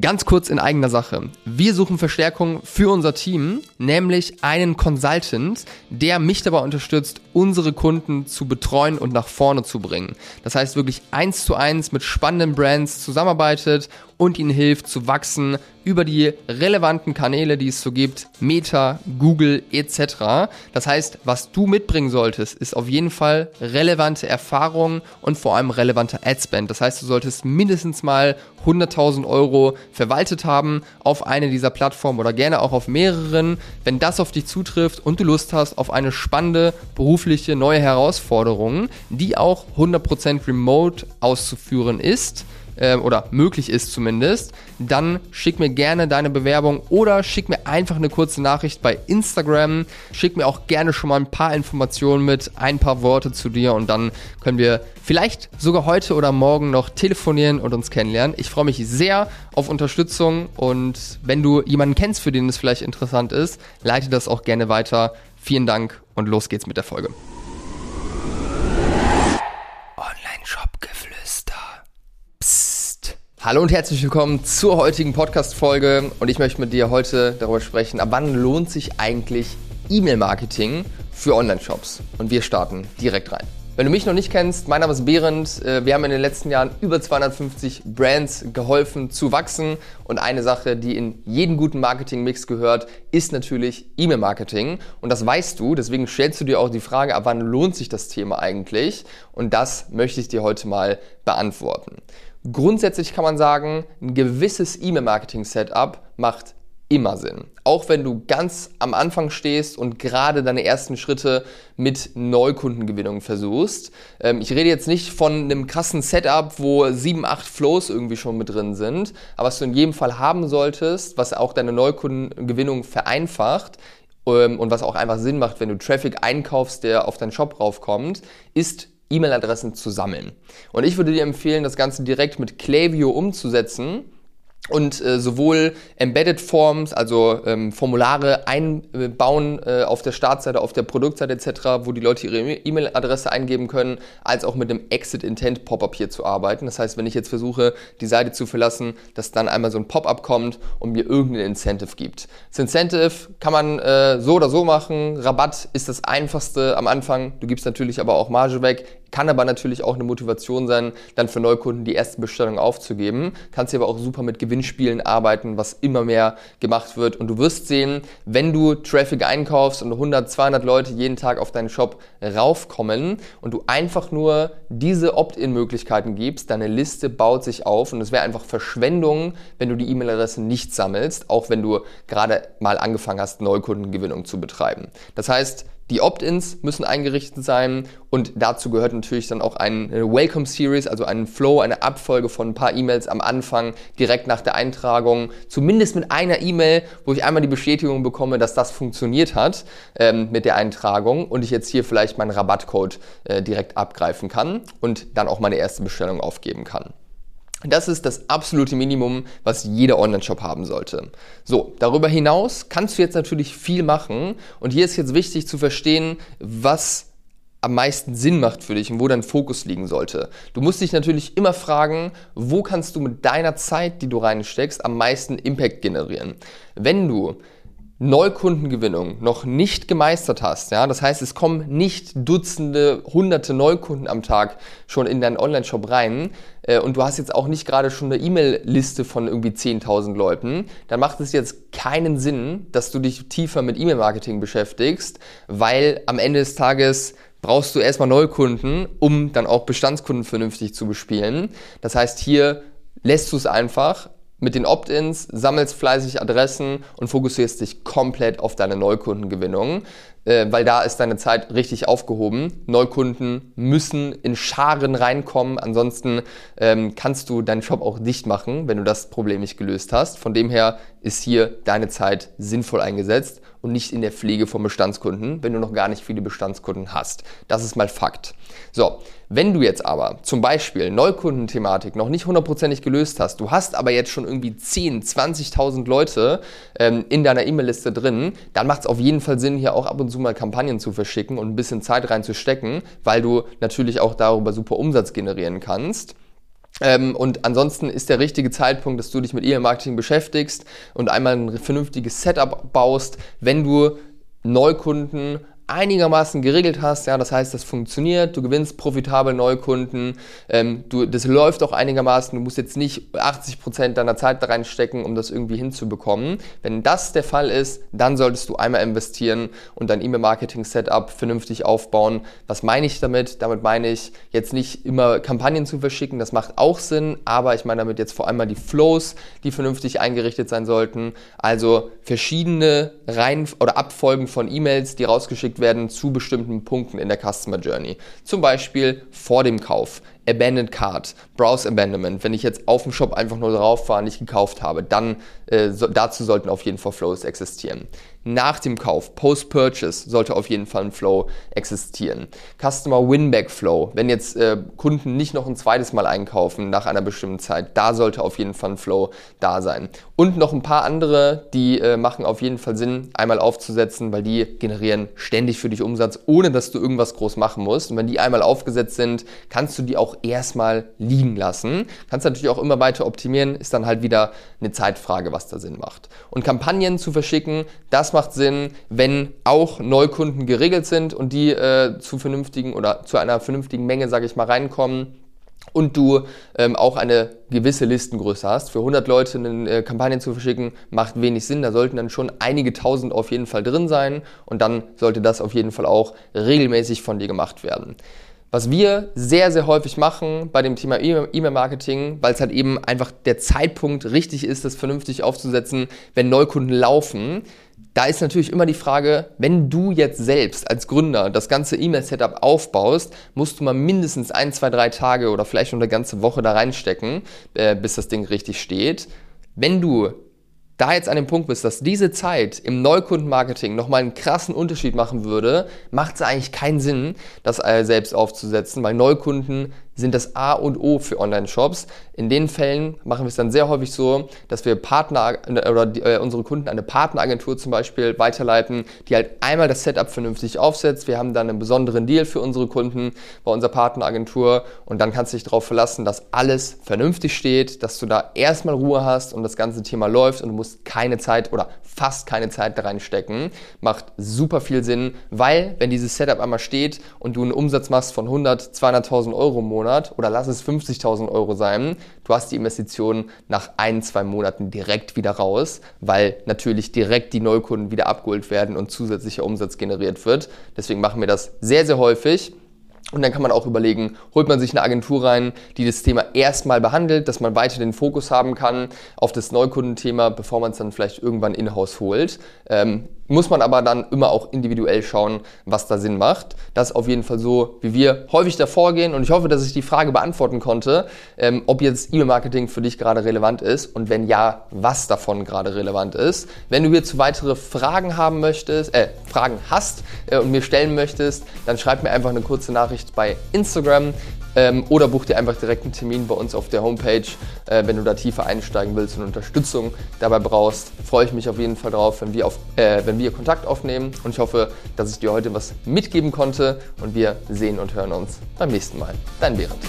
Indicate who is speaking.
Speaker 1: Ganz kurz in eigener Sache. Wir suchen Verstärkung für unser Team, nämlich einen Consultant, der mich dabei unterstützt, unsere Kunden zu betreuen und nach vorne zu bringen. Das heißt wirklich eins zu eins mit spannenden Brands zusammenarbeitet und ihnen hilft zu wachsen über die relevanten Kanäle, die es so gibt, Meta, Google etc. Das heißt, was du mitbringen solltest, ist auf jeden Fall relevante Erfahrungen und vor allem relevante Adspend. Das heißt, du solltest mindestens mal 100.000 Euro verwaltet haben auf eine dieser Plattformen oder gerne auch auf mehreren. Wenn das auf dich zutrifft und du Lust hast auf eine spannende berufliche neue Herausforderung, die auch 100% remote auszuführen ist, äh, oder möglich ist zumindest, dann schick mir gerne deine Bewerbung oder schick mir einfach eine kurze Nachricht bei Instagram. Schick mir auch gerne schon mal ein paar Informationen mit, ein paar Worte zu dir und dann können wir vielleicht sogar heute oder morgen noch telefonieren und uns kennenlernen. Ich freue mich sehr auf Unterstützung und wenn du jemanden kennst, für den es vielleicht interessant ist, leite das auch gerne weiter. Vielen Dank und los geht's mit der Folge. Hallo und herzlich willkommen zur heutigen Podcast-Folge und ich möchte mit dir heute darüber sprechen, ab wann lohnt sich eigentlich E-Mail-Marketing für Online-Shops? Und wir starten direkt rein. Wenn du mich noch nicht kennst, mein Name ist Behrend. Äh, wir haben in den letzten Jahren über 250 Brands geholfen zu wachsen. Und eine Sache, die in jeden guten Marketing-Mix gehört, ist natürlich E-Mail-Marketing. Und das weißt du, deswegen stellst du dir auch die Frage, ab wann lohnt sich das Thema eigentlich? Und das möchte ich dir heute mal beantworten. Grundsätzlich kann man sagen, ein gewisses E-Mail-Marketing-Setup macht immer Sinn. Auch wenn du ganz am Anfang stehst und gerade deine ersten Schritte mit Neukundengewinnung versuchst. Ähm, ich rede jetzt nicht von einem krassen Setup, wo sieben, acht Flows irgendwie schon mit drin sind, aber was du in jedem Fall haben solltest, was auch deine Neukundengewinnung vereinfacht, ähm, und was auch einfach Sinn macht, wenn du Traffic einkaufst, der auf deinen Shop raufkommt, ist E-Mail-Adressen zu sammeln. Und ich würde dir empfehlen, das Ganze direkt mit Klaviyo umzusetzen und äh, sowohl Embedded Forms, also ähm, Formulare einbauen äh, auf der Startseite, auf der Produktseite etc., wo die Leute ihre E-Mail-Adresse eingeben können, als auch mit dem Exit Intent Pop-up hier zu arbeiten. Das heißt, wenn ich jetzt versuche, die Seite zu verlassen, dass dann einmal so ein Pop-up kommt und mir irgendein Incentive gibt. Das Incentive kann man äh, so oder so machen. Rabatt ist das einfachste am Anfang. Du gibst natürlich aber auch Marge weg. Kann aber natürlich auch eine Motivation sein, dann für Neukunden die erste Bestellung aufzugeben. Kannst hier aber auch super mit Gewinnspielen arbeiten, was immer mehr gemacht wird. Und du wirst sehen, wenn du Traffic einkaufst und 100, 200 Leute jeden Tag auf deinen Shop raufkommen und du einfach nur diese Opt-in-Möglichkeiten gibst, deine Liste baut sich auf und es wäre einfach Verschwendung, wenn du die E-Mail-Adresse nicht sammelst, auch wenn du gerade mal angefangen hast, Neukundengewinnung zu betreiben. Das heißt, die Opt-ins müssen eingerichtet sein und dazu gehört natürlich dann auch eine Welcome Series, also ein Flow, eine Abfolge von ein paar E-Mails am Anfang, direkt nach der Eintragung, zumindest mit einer E-Mail, wo ich einmal die Bestätigung bekomme, dass das funktioniert hat ähm, mit der Eintragung und ich jetzt hier vielleicht meinen Rabattcode äh, direkt abgreifen kann und dann auch meine erste Bestellung aufgeben kann. Das ist das absolute Minimum, was jeder Online-Shop haben sollte. So, darüber hinaus kannst du jetzt natürlich viel machen und hier ist jetzt wichtig zu verstehen, was am meisten Sinn macht für dich und wo dein Fokus liegen sollte. Du musst dich natürlich immer fragen, wo kannst du mit deiner Zeit, die du reinsteckst, am meisten Impact generieren. Wenn du Neukundengewinnung noch nicht gemeistert hast, ja, das heißt, es kommen nicht Dutzende, Hunderte Neukunden am Tag schon in deinen Online-Shop rein äh, und du hast jetzt auch nicht gerade schon eine E-Mail-Liste von irgendwie 10.000 Leuten, dann macht es jetzt keinen Sinn, dass du dich tiefer mit E-Mail-Marketing beschäftigst, weil am Ende des Tages brauchst du erstmal Neukunden, um dann auch Bestandskunden vernünftig zu bespielen. Das heißt, hier lässt du es einfach mit den Opt-ins, sammelst fleißig Adressen und fokussierst dich komplett auf deine Neukundengewinnung, weil da ist deine Zeit richtig aufgehoben. Neukunden müssen in Scharen reinkommen, ansonsten ähm, kannst du deinen Shop auch dicht machen, wenn du das Problem nicht gelöst hast. Von dem her ist hier deine Zeit sinnvoll eingesetzt und nicht in der Pflege von Bestandskunden, wenn du noch gar nicht viele Bestandskunden hast. Das ist mal Fakt. So, wenn du jetzt aber zum Beispiel Neukundenthematik noch nicht hundertprozentig gelöst hast, du hast aber jetzt schon irgendwie 10, 20.000 Leute ähm, in deiner E-Mail-Liste drin, dann macht es auf jeden Fall Sinn, hier auch ab und zu mal Kampagnen zu verschicken und ein bisschen Zeit reinzustecken, weil du natürlich auch darüber super Umsatz generieren kannst. Ähm, und ansonsten ist der richtige Zeitpunkt, dass du dich mit E-Mail-Marketing beschäftigst und einmal ein vernünftiges Setup baust, wenn du Neukunden einigermaßen geregelt hast, ja, das heißt, das funktioniert, du gewinnst profitabel Neukunden, ähm, du, das läuft auch einigermaßen, du musst jetzt nicht 80 Prozent deiner Zeit da reinstecken, um das irgendwie hinzubekommen. Wenn das der Fall ist, dann solltest du einmal investieren und dein E-Mail-Marketing-Setup vernünftig aufbauen. Was meine ich damit? Damit meine ich jetzt nicht immer Kampagnen zu verschicken, das macht auch Sinn, aber ich meine damit jetzt vor allem mal die Flows, die vernünftig eingerichtet sein sollten, also verschiedene Reihen oder Abfolgen von E-Mails, die rausgeschickt werden zu bestimmten Punkten in der Customer Journey. Zum Beispiel vor dem Kauf, Abandoned Card, Browse Abandonment, wenn ich jetzt auf dem Shop einfach nur drauf war, nicht gekauft habe, dann äh, so, dazu sollten auf jeden Fall Flows existieren. Nach dem Kauf, Post-Purchase, sollte auf jeden Fall ein Flow existieren. Customer Winback Flow, wenn jetzt äh, Kunden nicht noch ein zweites Mal einkaufen nach einer bestimmten Zeit, da sollte auf jeden Fall ein Flow da sein. Und noch ein paar andere, die äh, machen auf jeden Fall Sinn, einmal aufzusetzen, weil die generieren ständig für dich Umsatz, ohne dass du irgendwas groß machen musst. Und wenn die einmal aufgesetzt sind, kannst du die auch erstmal liegen lassen. Kannst natürlich auch immer weiter optimieren, ist dann halt wieder eine Zeitfrage, was da Sinn macht. Und Kampagnen zu verschicken, das macht Sinn, wenn auch Neukunden geregelt sind und die äh, zu vernünftigen oder zu einer vernünftigen Menge, sage ich mal, reinkommen und du ähm, auch eine gewisse Listengröße hast. Für 100 Leute eine äh, Kampagne zu verschicken, macht wenig Sinn. Da sollten dann schon einige tausend auf jeden Fall drin sein und dann sollte das auf jeden Fall auch regelmäßig von dir gemacht werden. Was wir sehr, sehr häufig machen bei dem Thema E-Mail-Marketing, weil es halt eben einfach der Zeitpunkt richtig ist, das vernünftig aufzusetzen, wenn Neukunden laufen, da ist natürlich immer die Frage, wenn du jetzt selbst als Gründer das ganze E-Mail-Setup aufbaust, musst du mal mindestens ein, zwei, drei Tage oder vielleicht schon eine ganze Woche da reinstecken, äh, bis das Ding richtig steht. Wenn du da jetzt an dem Punkt bist, dass diese Zeit im Neukundenmarketing nochmal einen krassen Unterschied machen würde, macht es eigentlich keinen Sinn, das selbst aufzusetzen, weil Neukunden sind das A und O für Online-Shops. In den Fällen machen wir es dann sehr häufig so, dass wir Partner oder die, äh, unsere Kunden eine Partneragentur zum Beispiel weiterleiten, die halt einmal das Setup vernünftig aufsetzt. Wir haben dann einen besonderen Deal für unsere Kunden bei unserer Partneragentur und dann kannst du dich darauf verlassen, dass alles vernünftig steht, dass du da erstmal Ruhe hast und das ganze Thema läuft und du musst keine Zeit oder fast keine Zeit da reinstecken. Macht super viel Sinn, weil wenn dieses Setup einmal steht und du einen Umsatz machst von 100, 200.000 Euro im Monat, Monat oder lass es 50.000 Euro sein, du hast die Investition nach ein, zwei Monaten direkt wieder raus, weil natürlich direkt die Neukunden wieder abgeholt werden und zusätzlicher Umsatz generiert wird. Deswegen machen wir das sehr, sehr häufig. Und dann kann man auch überlegen, holt man sich eine Agentur rein, die das Thema erstmal behandelt, dass man weiter den Fokus haben kann auf das Neukundenthema, bevor man es dann vielleicht irgendwann in-house holt. Ähm, muss man aber dann immer auch individuell schauen, was da Sinn macht. Das ist auf jeden Fall so, wie wir häufig davor gehen. Und ich hoffe, dass ich die Frage beantworten konnte, ähm, ob jetzt E-Mail-Marketing für dich gerade relevant ist und wenn ja, was davon gerade relevant ist. Wenn du hierzu weitere Fragen haben möchtest, äh, Fragen hast äh, und mir stellen möchtest, dann schreib mir einfach eine kurze Nachricht bei Instagram. Ähm, oder buch dir einfach direkt einen Termin bei uns auf der Homepage, äh, wenn du da tiefer einsteigen willst und Unterstützung dabei brauchst. Freue ich mich auf jeden Fall drauf, wenn wir, auf, äh, wenn wir Kontakt aufnehmen. Und ich hoffe, dass ich dir heute was mitgeben konnte. Und wir sehen und hören uns beim nächsten Mal. Dein Behrend.